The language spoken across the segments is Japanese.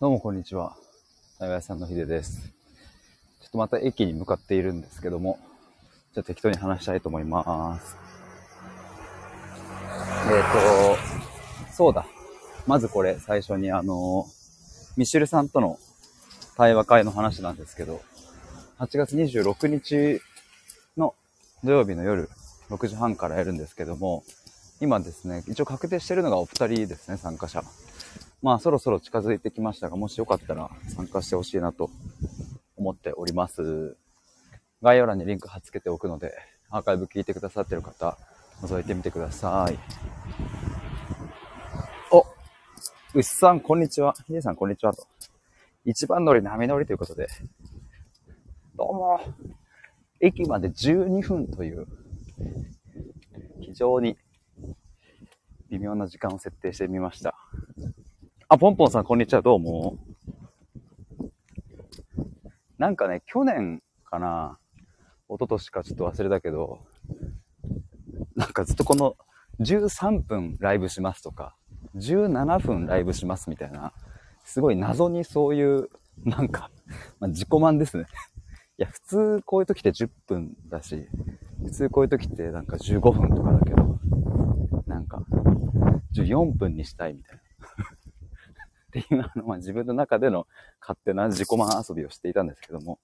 どうもこんにちは。長屋さんのひでです。ちょっとまた駅に向かっているんですけども、じゃあ適当に話したいと思います。えっ、と、そうだ。まずこれ最初にあの、ミシェルさんとの対話会の話なんですけど、8月26日の土曜日の夜6時半からやるんですけども、今ですね、一応確定してるのがお二人ですね、参加者。まあそろそろ近づいてきましたが、もしよかったら参加してほしいなと思っております。概要欄にリンク貼っ付けておくので、アーカイブ聞いてくださってる方、覗いてみてください。お牛さん、こんにちは。ヒデさん、こんにちは。と。一番乗り、波乗りということで、どうも。駅まで12分という、非常に微妙な時間を設定してみました。あ、ポンポンさん、こんにちは。どうも。なんかね、去年かな、一昨年かちょっと忘れたけど、なんかずっとこの13分ライブしますとか、17分ライブしますみたいな、すごい謎にそういう、なんか、まあ、自己満ですね。いや、普通こういう時って10分だし、普通こういう時ってなんか15分とかだけど、なんか、14分にしたいみたいな。っていうの、まあ、自分の中での勝手な自己満遊びをしていたんですけども、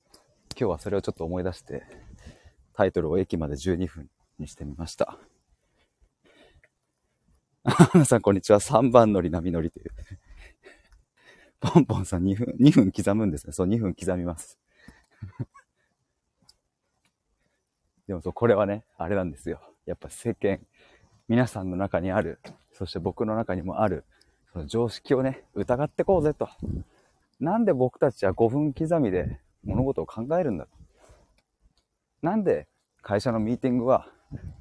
今日はそれをちょっと思い出して、タイトルを駅まで12分にしてみました。皆さんこんにちは。3番乗り波乗りという。ポンポンさん2分、2分刻むんですね。そう、2分刻みます。でもそう、これはね、あれなんですよ。やっぱ世間、皆さんの中にある、そして僕の中にもある、その常識をね、疑ってこうぜと。なんで僕たちは5分刻みで物事を考えるんだと。なんで会社のミーティングは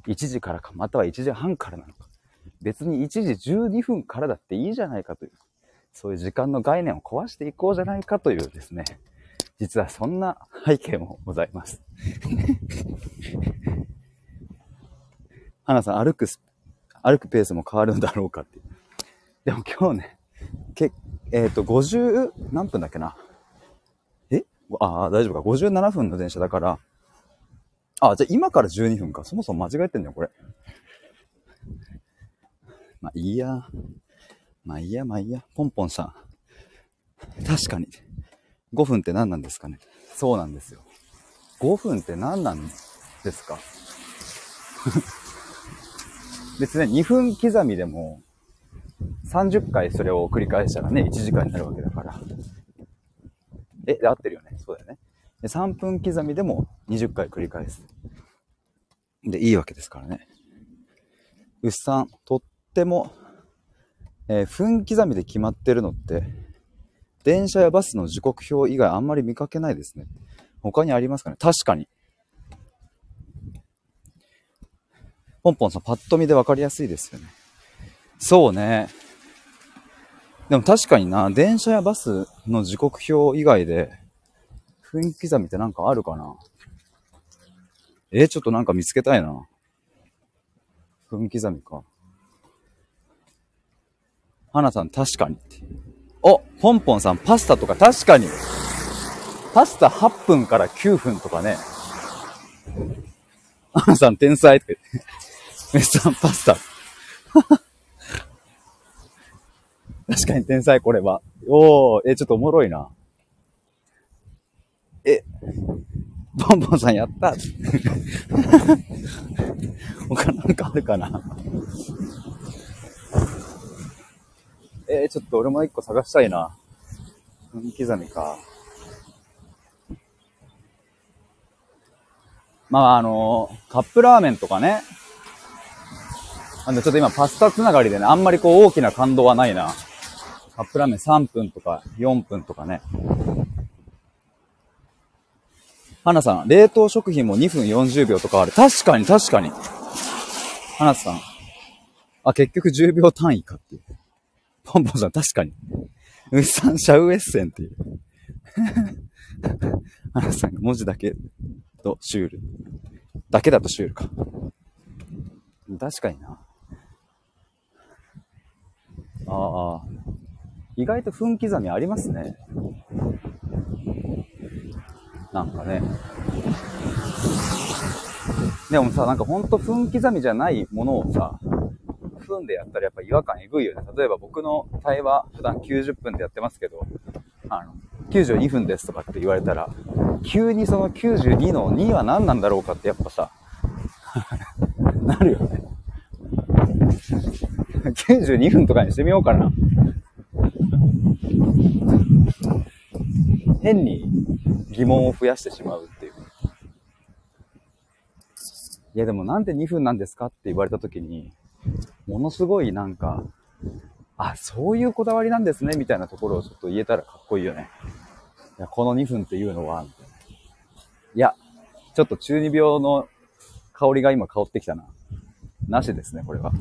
1時からか、または1時半からなのか。別に1時12分からだっていいじゃないかという、そういう時間の概念を壊していこうじゃないかというですね、実はそんな背景もございます。花さん、歩く、歩くペースも変わるんだろうかって。でも今日ね、け、えっ、と、50、何分だっけな？え？ああ、大丈夫か。57分の電車だから、あ、じゃあ今から12分か。そもそも間違えてんだよ、これ。まあいいや。まあいいや、まあいいや。ポンポンさん。確かに。5分って何なんですかね？そうなんですよ。5分って何なんですか？別に2分刻みでも30回それを繰り返したらね、1時間になるわけだから。え、合ってるよね。そうだよね。で、3分刻みでも20回繰り返す。で、いいわけですからね。牛さん、とっても、えー分刻みで決まってるのって、電車やバスの時刻表以外あんまり見かけないですね。他にありますかね確かに。ポンポンさん、パッと見で分かりやすいですよね。そうね。でも確かにな、電車やバスの時刻表以外で、分刻みってなんかあるかな？えちょっとなんか見つけたいな。分刻みか。花さん、確かにって。お、ポンポンさん、パスタとか確かに。パスタ8分から9分とかね。花さん、天才って。メスさん、パスタ。確かに天才、これは。おー、え、ちょっとおもろいな。え、ポンポンさんやった？他なんかあるかな？えちょっと俺も一個探したいな。分刻みか。まあ、あのカップラーメンとかね。なんでちょっと今パスタつながりでね、あんまりこう大きな感動はないな。カップラーメン3分とか4分とかね。花さん、冷凍食品も2分40秒とかある。確かに確かに。花さん。あ、結局10秒単位かっていう。ポンポンさん、確かに。牛さん、シャウエッセンっていう。花さんが文字だけとシュール。だけだとシュールか。確かにな。ああ。意外と分刻みありますね。なんかね。でもさ、なんかほんと分刻みじゃないものをさ、分でやったらやっぱ違和感えぐいよね。例えば僕の対話普段90分でやってますけど、あの、92分ですとかって言われたら、急にその92の2は何なんだろうかってやっぱさ、なるよね。92分とかにしてみようかな。変に疑問を増やしてしまうっていう。いやでもなんで2分なんですかって言われた時に、ものすごいなんか、あ、そういうこだわりなんですね、みたいなところをちょっと言えたらかっこいいよね。いや、この2分っていうのは、いや、ちょっと中二病の香りが今香ってきたな。なしですね、これは。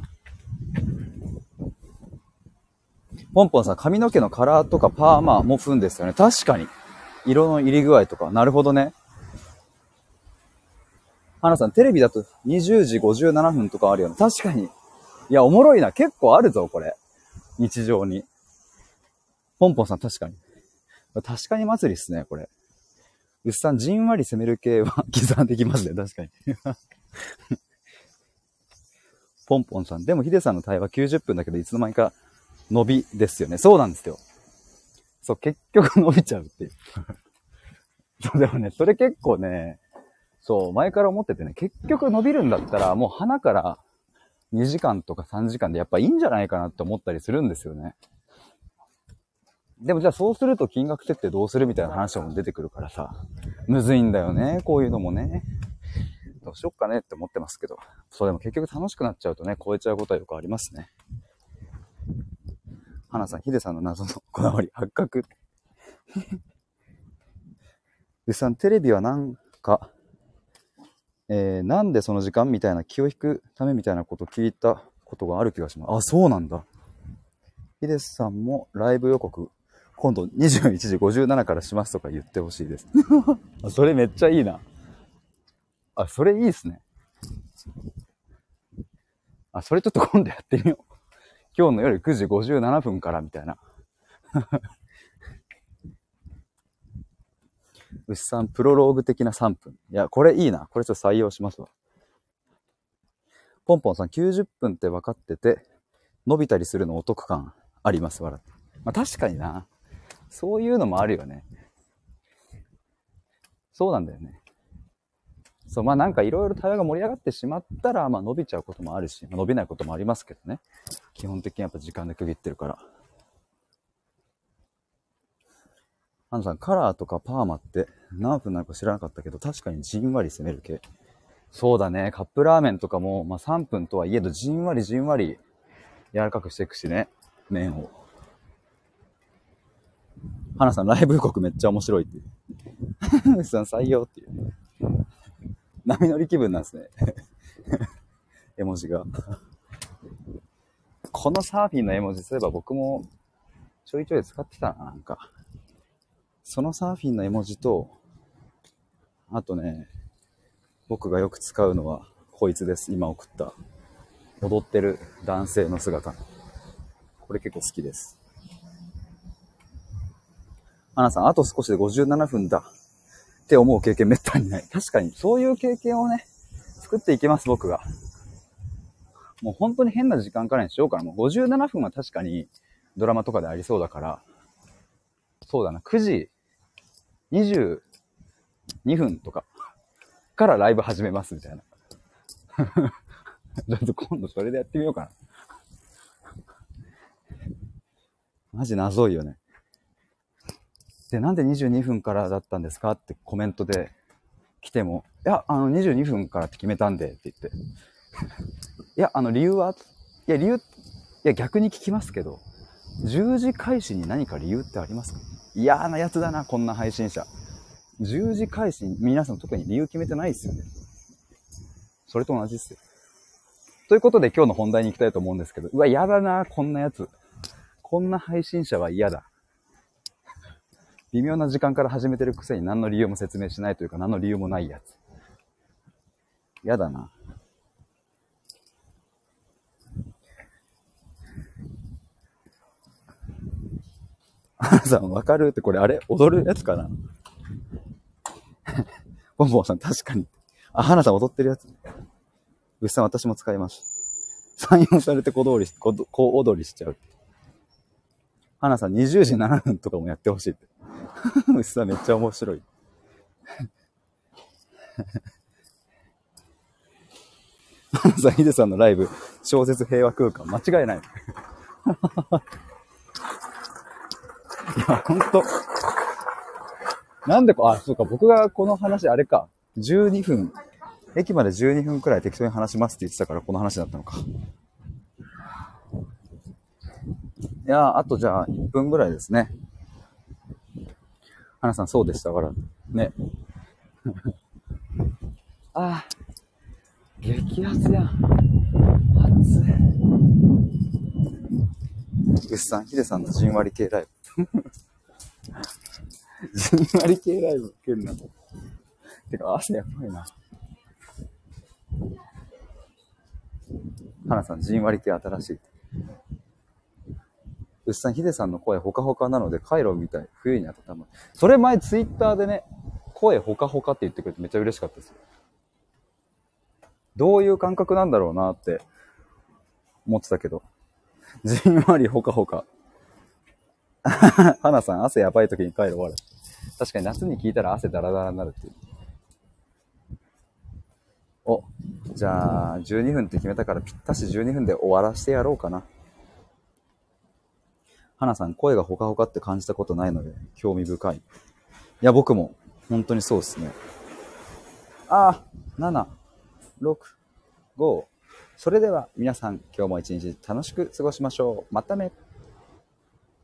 ポンポンさん、髪の毛のカラーとかパーマも踏んですよね。確かに。色の入り具合とか。なるほどね。花さん、テレビだと20時57分とかあるよね。確かに。いや、おもろいな。結構あるぞ、これ。日常に。ポンポンさん、確かに。確かに祭りっすね、これ。うっさん、じんわり攻める系は 刻んできますね、確かに。ポンポンさん。でも、ヒデさんの対話90分だけど、いつの間にか伸びですよね。そうなんですよ。そう、結局伸びちゃうっていう。そう、でもね、それ結構ね、そう、前から思っててね、結局伸びるんだったら、もう鼻から2時間とか3時間でやっぱいいんじゃないかなって思ったりするんですよね。でもじゃあそうすると金額設定どうするみたいな話も出てくるからさ、むずいんだよね、こういうのもね。どうしよっかねって思ってますけど。そうでも結局楽しくなっちゃうとね、超えちゃうことはよくありますね。花さん、ヒデさんの謎のこだわり、発覚。うさん、テレビはなんか、えー、なんでその時間みたいな気を引くためみたいなこと聞いたことがある気がします。あ、そうなんだ。ヒデさんもライブ予告、今度21時57からしますとか言ってほしいです。あ、それめっちゃいいな。あ、それいいっすね。あ、それちょっと今度やってみよう。今日の夜9時57分からみたいな。牛さん、プロローグ的な3分。いや、これいいな。これちょっと採用しますわ。ポンポンさん、90分って分かってて、伸びたりするのお得感あります、笑って。まあ確かにな。そういうのもあるよね。そうなんだよね。そう、まあなんかいろいろ対話が盛り上がってしまったら、まあ伸びちゃうこともあるし、まあ、伸びないこともありますけどね。基本的にやっぱ時間で区切ってるから。ハンさん、カラーとかパーマって何分なのか知らなかったけど、確かにじんわり攻める系。そうだね。カップラーメンとかも、まあ3分とはいえど、じんわりじんわり柔らかくしていくしね。麺を。花さん、ライブ予告めっちゃ面白いっていう。さん、採用っていう。波乗り気分なんですね。絵文字が。このサーフィンの絵文字、そういえば僕もちょいちょい使ってたな、なんか。そのサーフィンの絵文字と、あとね、僕がよく使うのは、こいつです。今送った。踊ってる男性の姿。これ結構好きです。アナさん、あと少しで57分だ。って思う経験めったにない。確かに、そういう経験をね、作っていきます、僕が。もう本当に変な時間からにしようかな。もう57分は確かにドラマとかでありそうだから、そうだな、9時22分とかからライブ始めますみたいな。ちょっと今度それでやってみようかな。マジ謎いよね。で、なんで22分からだったんですかってコメントで来ても、いや、あの、22分からって決めたんでって言って。いや、あの、理由はいや、理由、いや、逆に聞きますけど、10時開始に何か理由ってありますか？嫌なやつだな、こんな配信者。10時開始に皆さん特に理由決めてないですよね。それと同じですよ。ということで今日の本題に行きたいと思うんですけど、うわ、嫌だな、こんなやつ。こんな配信者は嫌だ。微妙な時間から始めてるくせに何の理由も説明しないというか何の理由もないやつ。嫌だな。花さんわかるってこれあれ？踊るやつかな？ボンボンさん確かに。あ、花さん踊ってるやつ。牛さん私も使います。採用されて小通り、小小踊りしちゃう。花さん20時7分とかもやってほしいって。牛さんめっちゃ面白い。花さん、ヒデさんのライブ、小説平和空間、間違いない。いや、ほんと。なんでこ、あ、そうか、僕がこの話、あれか、12分、駅まで12分くらい適当に話しますって言ってたから、この話だったのか。いや、あとじゃあ、1分ぐらいですね。花さん、そうでしたから、ね。あ あ、激アツやん。熱い。ぐっさん、ヒデさんのじんわり系ライブ。じんわり系ライブ受けるな。てか、汗やばいな。花さん、じんわり系新しい。うっさん、ヒデさんの声ほかほかなので、カイロみたい。冬に温まる。それ前ツイッターでね、声ほかほかって言ってくれてめっちゃ嬉しかったですよ。どういう感覚なんだろうなって思ってたけど。じんわりほかほか。花さん、汗やばい時に帰る終わる。確かに夏に聞いたら汗ダラダラになるっていう。お、じゃあ、12分って決めたからぴったし12分で終わらしてやろうかな。花さん、声がほかほかって感じたことないので、興味深い。いや、僕も、本当にそうですね。ああ、7、6、5。それでは皆さん、今日も一日楽しく過ごしましょう。またね。